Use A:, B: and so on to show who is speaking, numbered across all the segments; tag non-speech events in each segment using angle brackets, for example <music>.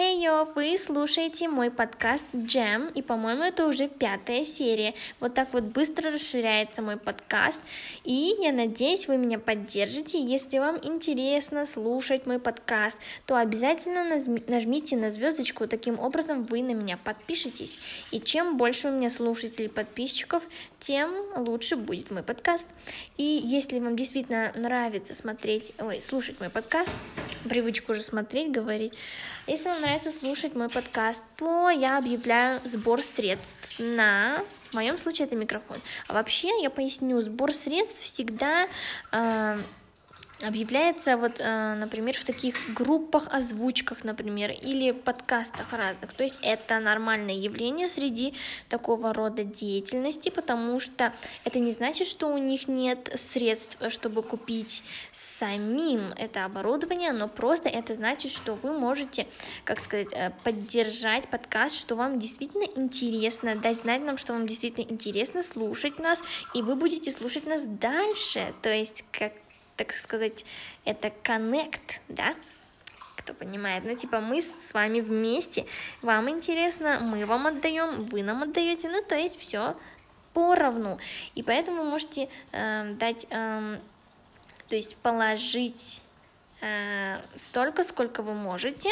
A: Хей, hey, вы слушаете мой подкаст Джем, и, по-моему, это уже пятая серия. Вот так вот быстро расширяется мой подкаст, и я надеюсь, вы меня поддержите. Если вам интересно слушать мой подкаст, то обязательно нажмите на звездочку, таким образом вы на меня подпишетесь. И чем больше у меня слушателей подписчиков, тем лучше будет мой подкаст. И если вам действительно нравится смотреть, ой, слушать мой подкаст, привычку уже смотреть, говорить, если вам нравится слушать мой подкаст, то я объявляю сбор средств на в моем случае это микрофон. А вообще, я поясню, сбор средств всегда э, объявляется вот, э, например, в таких группах, озвучках, например, или подкастах разных. То есть это нормальное явление среди такого рода деятельности, потому что это не значит, что у них нет средств, чтобы купить самим это оборудование, но просто это значит, что вы можете, как сказать, э, поддержать подкаст, что вам действительно интересно, дать знать нам, что вам действительно интересно слушать нас, и вы будете слушать нас дальше, то есть как так сказать, это connect, да, кто понимает, ну, типа, мы с вами вместе, вам интересно, мы вам отдаем, вы нам отдаете, ну, то есть все поровну, и поэтому можете э, дать, э, то есть положить столько, сколько вы можете.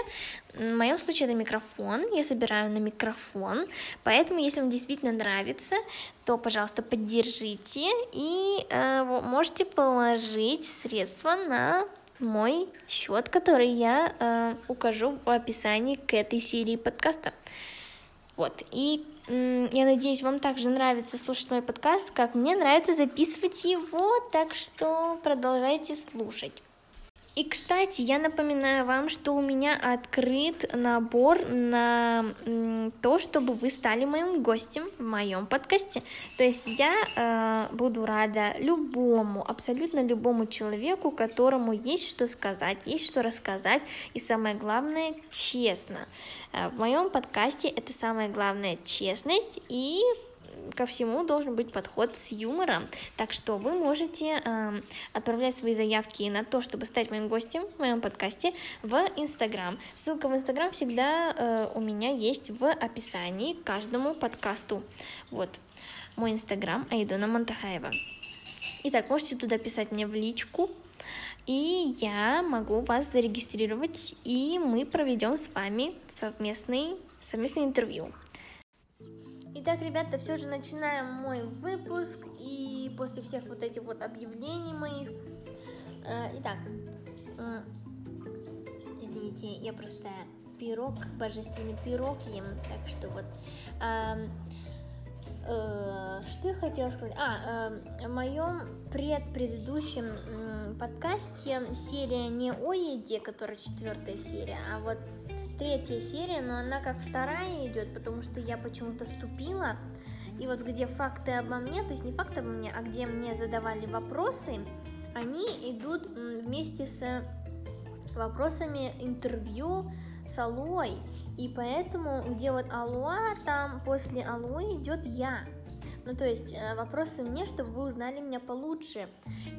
A: В моем случае это микрофон, я собираю на микрофон, поэтому если вам действительно нравится, то, пожалуйста, поддержите и э, можете положить средства на мой счет, который я э, укажу в описании к этой серии подкаста. Вот, и я надеюсь, вам также нравится слушать мой подкаст, как мне нравится записывать его, так что продолжайте слушать. И, кстати, я напоминаю вам, что у меня открыт набор на то, чтобы вы стали моим гостем в моем подкасте. То есть я э, буду рада любому, абсолютно любому человеку, которому есть что сказать, есть что рассказать, и самое главное, честно. Э, в моем подкасте это самое главное честность и ко всему должен быть подход с юмором. Так что вы можете э, отправлять свои заявки на то, чтобы стать моим гостем в моем подкасте в Инстаграм. Ссылка в Инстаграм всегда э, у меня есть в описании к каждому подкасту. Вот мой Инстаграм Айдона Монтахаева. Итак, можете туда писать мне в личку, и я могу вас зарегистрировать, и мы проведем с вами совместный, совместное интервью. Итак, ребята, все же начинаем мой выпуск, и после всех вот этих вот объявлений моих, э, итак, э, извините, я просто пирог, божественный пирог ем, так что вот, э, э, что я хотела сказать, а, э, в моем предпредыдущем э, подкасте серия не о еде, которая четвертая серия, а вот третья серия, но она как вторая идет, потому что я почему-то ступила. И вот где факты обо мне, то есть не факты обо мне, а где мне задавали вопросы, они идут вместе с вопросами интервью с Алой. И поэтому, где вот Алуа, там после Алуи идет я. Ну, то есть э, вопросы мне, чтобы вы узнали меня получше.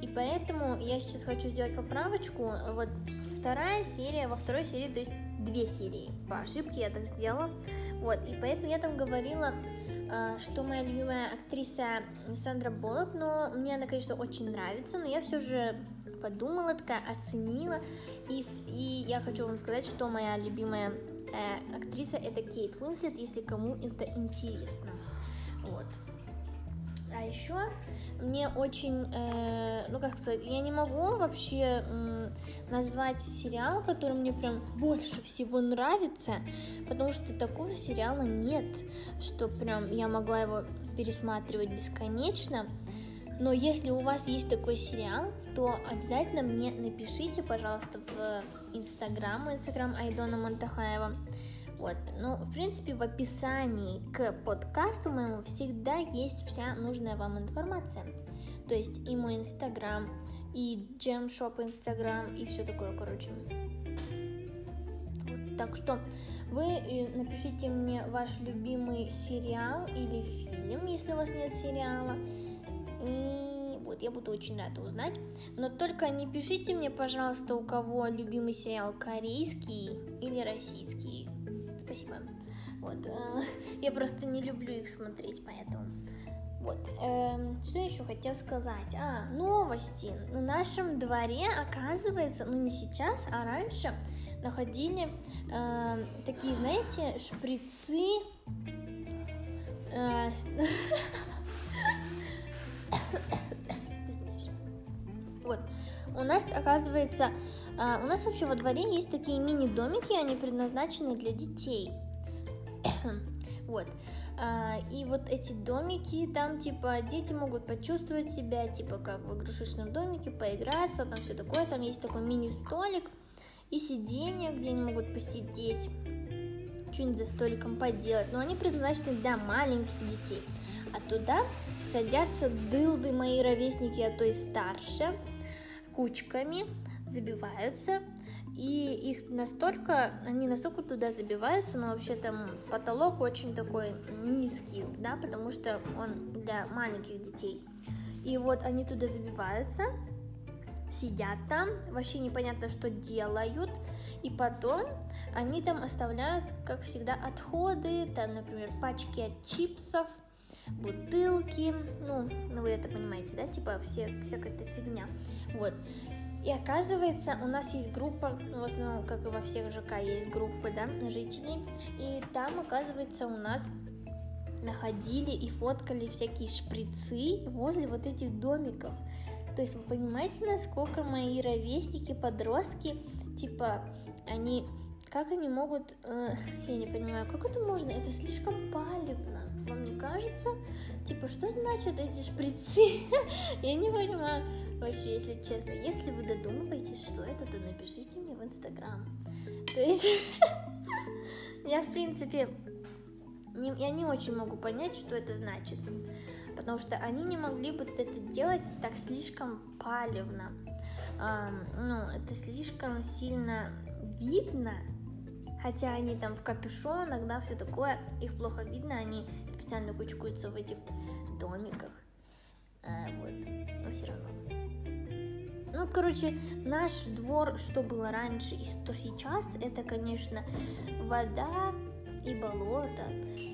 A: И поэтому я сейчас хочу сделать поправочку. Вот вторая серия, во второй серии, то есть две серии. По ошибке я так сделала. Вот, и поэтому я там говорила, а, что моя любимая актриса Сандра Боллок, но мне она, конечно, очень нравится, но я все же подумала, такая оценила, и, и я хочу вам сказать, что моя любимая э, актриса это Кейт Уинслет, если кому это интересно. Вот. А еще мне очень, э, ну как сказать, я не могу вообще э, назвать сериал, который мне прям больше всего нравится, потому что такого сериала нет, что прям я могла его пересматривать бесконечно. Но если у вас есть такой сериал, то обязательно мне напишите, пожалуйста, в Инстаграм, Инстаграм Айдона Монтахаева. Вот, ну, в принципе, в описании к подкасту моему всегда есть вся нужная вам информация. То есть и мой инстаграм, и джемшоп инстаграм, и все такое, короче. Вот, так что вы э, напишите мне ваш любимый сериал или фильм, если у вас нет сериала. И вот. Вот, я буду очень рада узнать. Но только не пишите мне, пожалуйста, у кого любимый сериал корейский или российский. Спасибо. Вот, э, <laughs> я просто не люблю их смотреть, поэтому. Вот, эм, что еще хотел сказать? А, новости. На нашем дворе, оказывается, ну не сейчас, а раньше находили э, такие, знаете, шприцы. Э, <coughs> <coughs> вот, у нас, оказывается, у нас вообще во дворе есть такие мини-домики, они предназначены для детей. <coughs> вот. А, и вот эти домики, там, типа, дети могут почувствовать себя, типа, как в игрушечном домике, поиграться, там все такое. Там есть такой мини-столик и сиденье, где они могут посидеть, что-нибудь за столиком поделать. Но они предназначены для маленьких детей. А туда садятся дылды мои ровесники, а то и старше, кучками, забиваются и их настолько, они настолько туда забиваются, но вообще там потолок очень такой низкий, да, потому что он для маленьких детей. И вот они туда забиваются, сидят там, вообще непонятно, что делают, и потом они там оставляют, как всегда, отходы, там, например, пачки от чипсов, бутылки, ну, ну вы это понимаете, да, типа все, всякая эта фигня, вот. И оказывается, у нас есть группа, ну, в основном, как и во всех ЖК, есть группы, да, жителей. И там, оказывается, у нас находили и фоткали всякие шприцы возле вот этих домиков. То есть вы понимаете, насколько мои ровесники, подростки, типа, они, как они могут, э, я не понимаю, как это можно, это слишком палевно, вам не кажется? Типа, что значит эти шприцы? <laughs> я не понимаю. Вообще, если честно, если вы додумываетесь, что это, то напишите мне в Инстаграм. То есть, <laughs> я, в принципе, не, я не очень могу понять, что это значит. Потому что они не могли бы это делать так слишком палевно. А, ну, это слишком сильно видно. Хотя они там в капюшонах, да, все такое, их плохо видно, они специально кучкуются в этих домиках. А, вот, но все равно. Ну, короче, наш двор, что было раньше и что сейчас, это, конечно, вода и болото.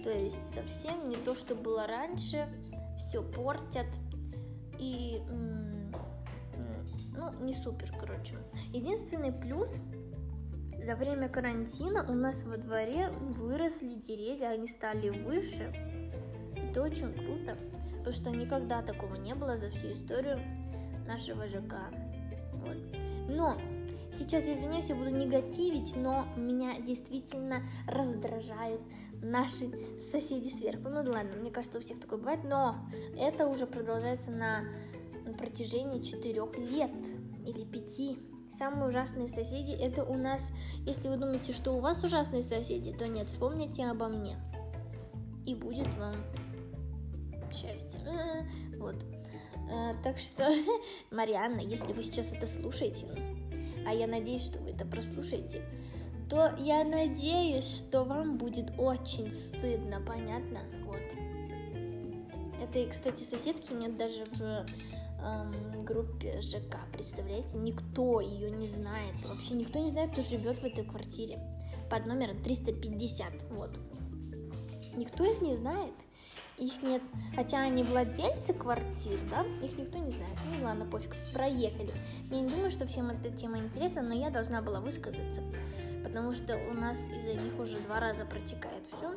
A: То есть совсем не то, что было раньше. Все портят. И, ну, не супер, короче. Единственный плюс за время карантина у нас во дворе выросли деревья, они стали выше. Это очень круто, потому что никогда такого не было за всю историю нашего ЖК. Вот. Но сейчас, извиняюсь, я буду негативить, но меня действительно раздражают наши соседи сверху. Ну да ладно, мне кажется, у всех такое бывает, но это уже продолжается на протяжении четырех лет или пяти. Самые ужасные соседи это у нас. Если вы думаете, что у вас ужасные соседи, то нет, вспомните обо мне. И будет вам счастье. Вот. А, так что, <laughs> Марианна, если вы сейчас это слушаете, а я надеюсь, что вы это прослушаете, то я надеюсь, что вам будет очень стыдно, понятно? Вот. Это, кстати, соседки нет даже в эм, группе ЖК, представляете? Никто ее не знает. Вообще никто не знает, кто живет в этой квартире. Под номером 350. Вот. Никто их не знает их нет, хотя они владельцы квартир, да, их никто не знает. Ну ладно, пофиг, проехали. Я не думаю, что всем эта тема интересна, но я должна была высказаться, потому что у нас из-за них уже два раза протекает все.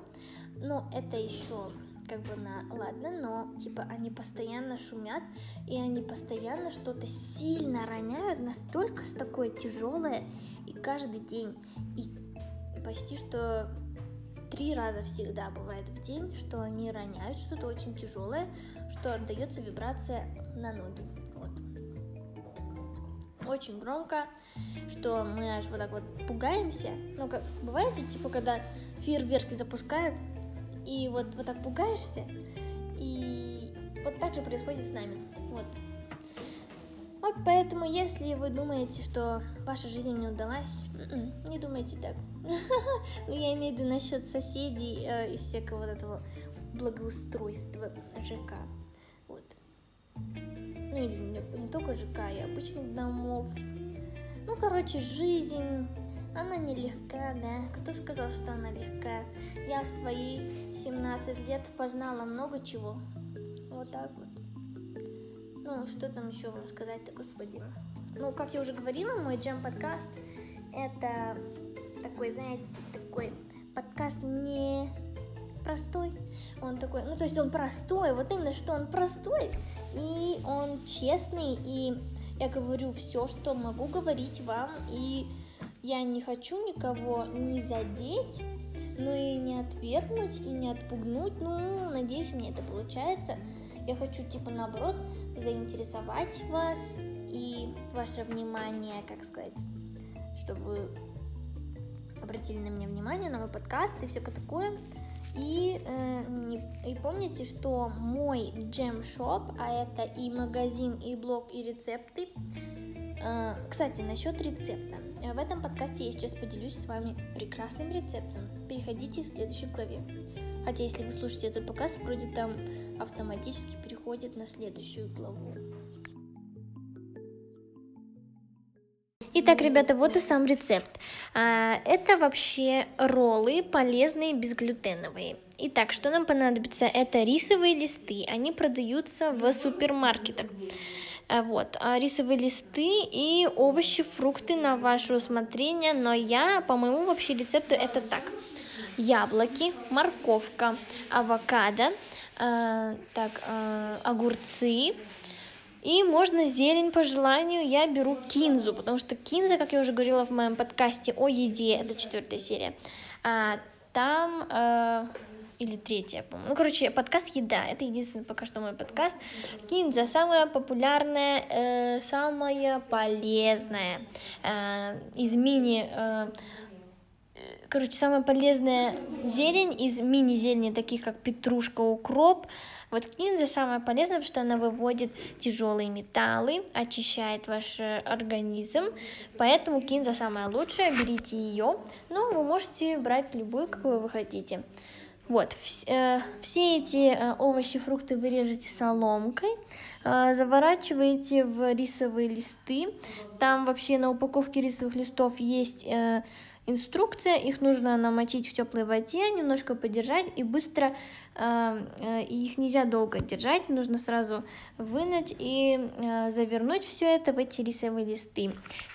A: Но это еще как бы на ладно, но типа они постоянно шумят и они постоянно что-то сильно роняют, настолько такое тяжелое и каждый день и почти что три раза всегда бывает в день, что они роняют что-то очень тяжелое, что отдается вибрация на ноги. Вот. Очень громко, что мы аж вот так вот пугаемся. Ну, как бывает, типа, когда фейерверки запускают, и вот, вот так пугаешься, и вот так же происходит с нами. Вот. Вот поэтому, если вы думаете, что ваша жизнь не удалась, м-м, не думайте так. Ну, <laughs> я имею в виду насчет соседей э, и всякого вот этого благоустройства ЖК. Вот. ну или не, только ЖК, и обычных домов. Ну, короче, жизнь, она нелегка, да. Кто сказал, что она легкая? Я в свои 17 лет познала много чего. Вот так вот. Ну, что там еще вам сказать-то, господин? Ну, как я уже говорила, мой джем-подкаст это такой, знаете, такой подкаст не простой. Он такой, ну, то есть он простой, вот именно, что он простой, и он честный, и я говорю все, что могу говорить вам, и я не хочу никого не задеть, ну и не отвергнуть, и не отпугнуть, ну, надеюсь, мне это получается. Я хочу, типа, наоборот, заинтересовать вас и ваше внимание, как сказать, чтобы вы обратили на меня внимание, на мой подкаст и все такое. И, э, не, и помните, что мой джем шоп, а это и магазин, и блог, и рецепты. Э, кстати, насчет рецепта. Э, в этом подкасте я сейчас поделюсь с вами прекрасным рецептом. Переходите к следующей главе. Хотя, если вы слушаете этот подкаст, вроде там автоматически переходит на следующую главу. Итак, ребята, вот и сам рецепт. А, это вообще роллы полезные, безглютеновые. Итак, что нам понадобится? Это рисовые листы. Они продаются в супермаркетах. А, вот, а, рисовые листы и овощи, фрукты на ваше усмотрение. Но я, по моему вообще рецепту, это так. Яблоки, морковка, авокадо, э, так, э, огурцы, и можно зелень по желанию, я беру кинзу, потому что кинза, как я уже говорила в моем подкасте о еде, это четвертая серия, а, там, э, или третья, по-моему, ну, короче, подкаст «Еда», это единственный пока что мой подкаст. Кинза самая популярная, э, самая полезная э, из мини... Э, короче, самая полезная зелень из мини-зелени, таких как петрушка, укроп, вот кинза самая полезная, потому что она выводит тяжелые металлы, очищает ваш э, организм, поэтому кинза самая лучшая, берите ее, но вы можете брать любую, какую вы хотите. Вот, э, все эти э, овощи, фрукты вы режете соломкой, заворачиваете в рисовые листы. Там вообще на упаковке рисовых листов есть инструкция, их нужно намочить в теплой воде, немножко подержать и быстро, э, э, их нельзя долго держать, нужно сразу вынуть и э, завернуть все это в эти рисовые листы.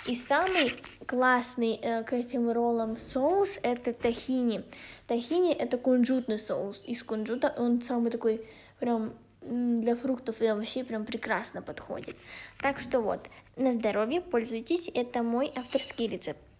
A: И самый классный э, к этим роллам соус это тахини. Тахини это кунжутный соус из кунжута, он самый такой прям для фруктов и овощей прям прекрасно подходит. Так что вот, на здоровье, пользуйтесь, это мой авторский рецепт.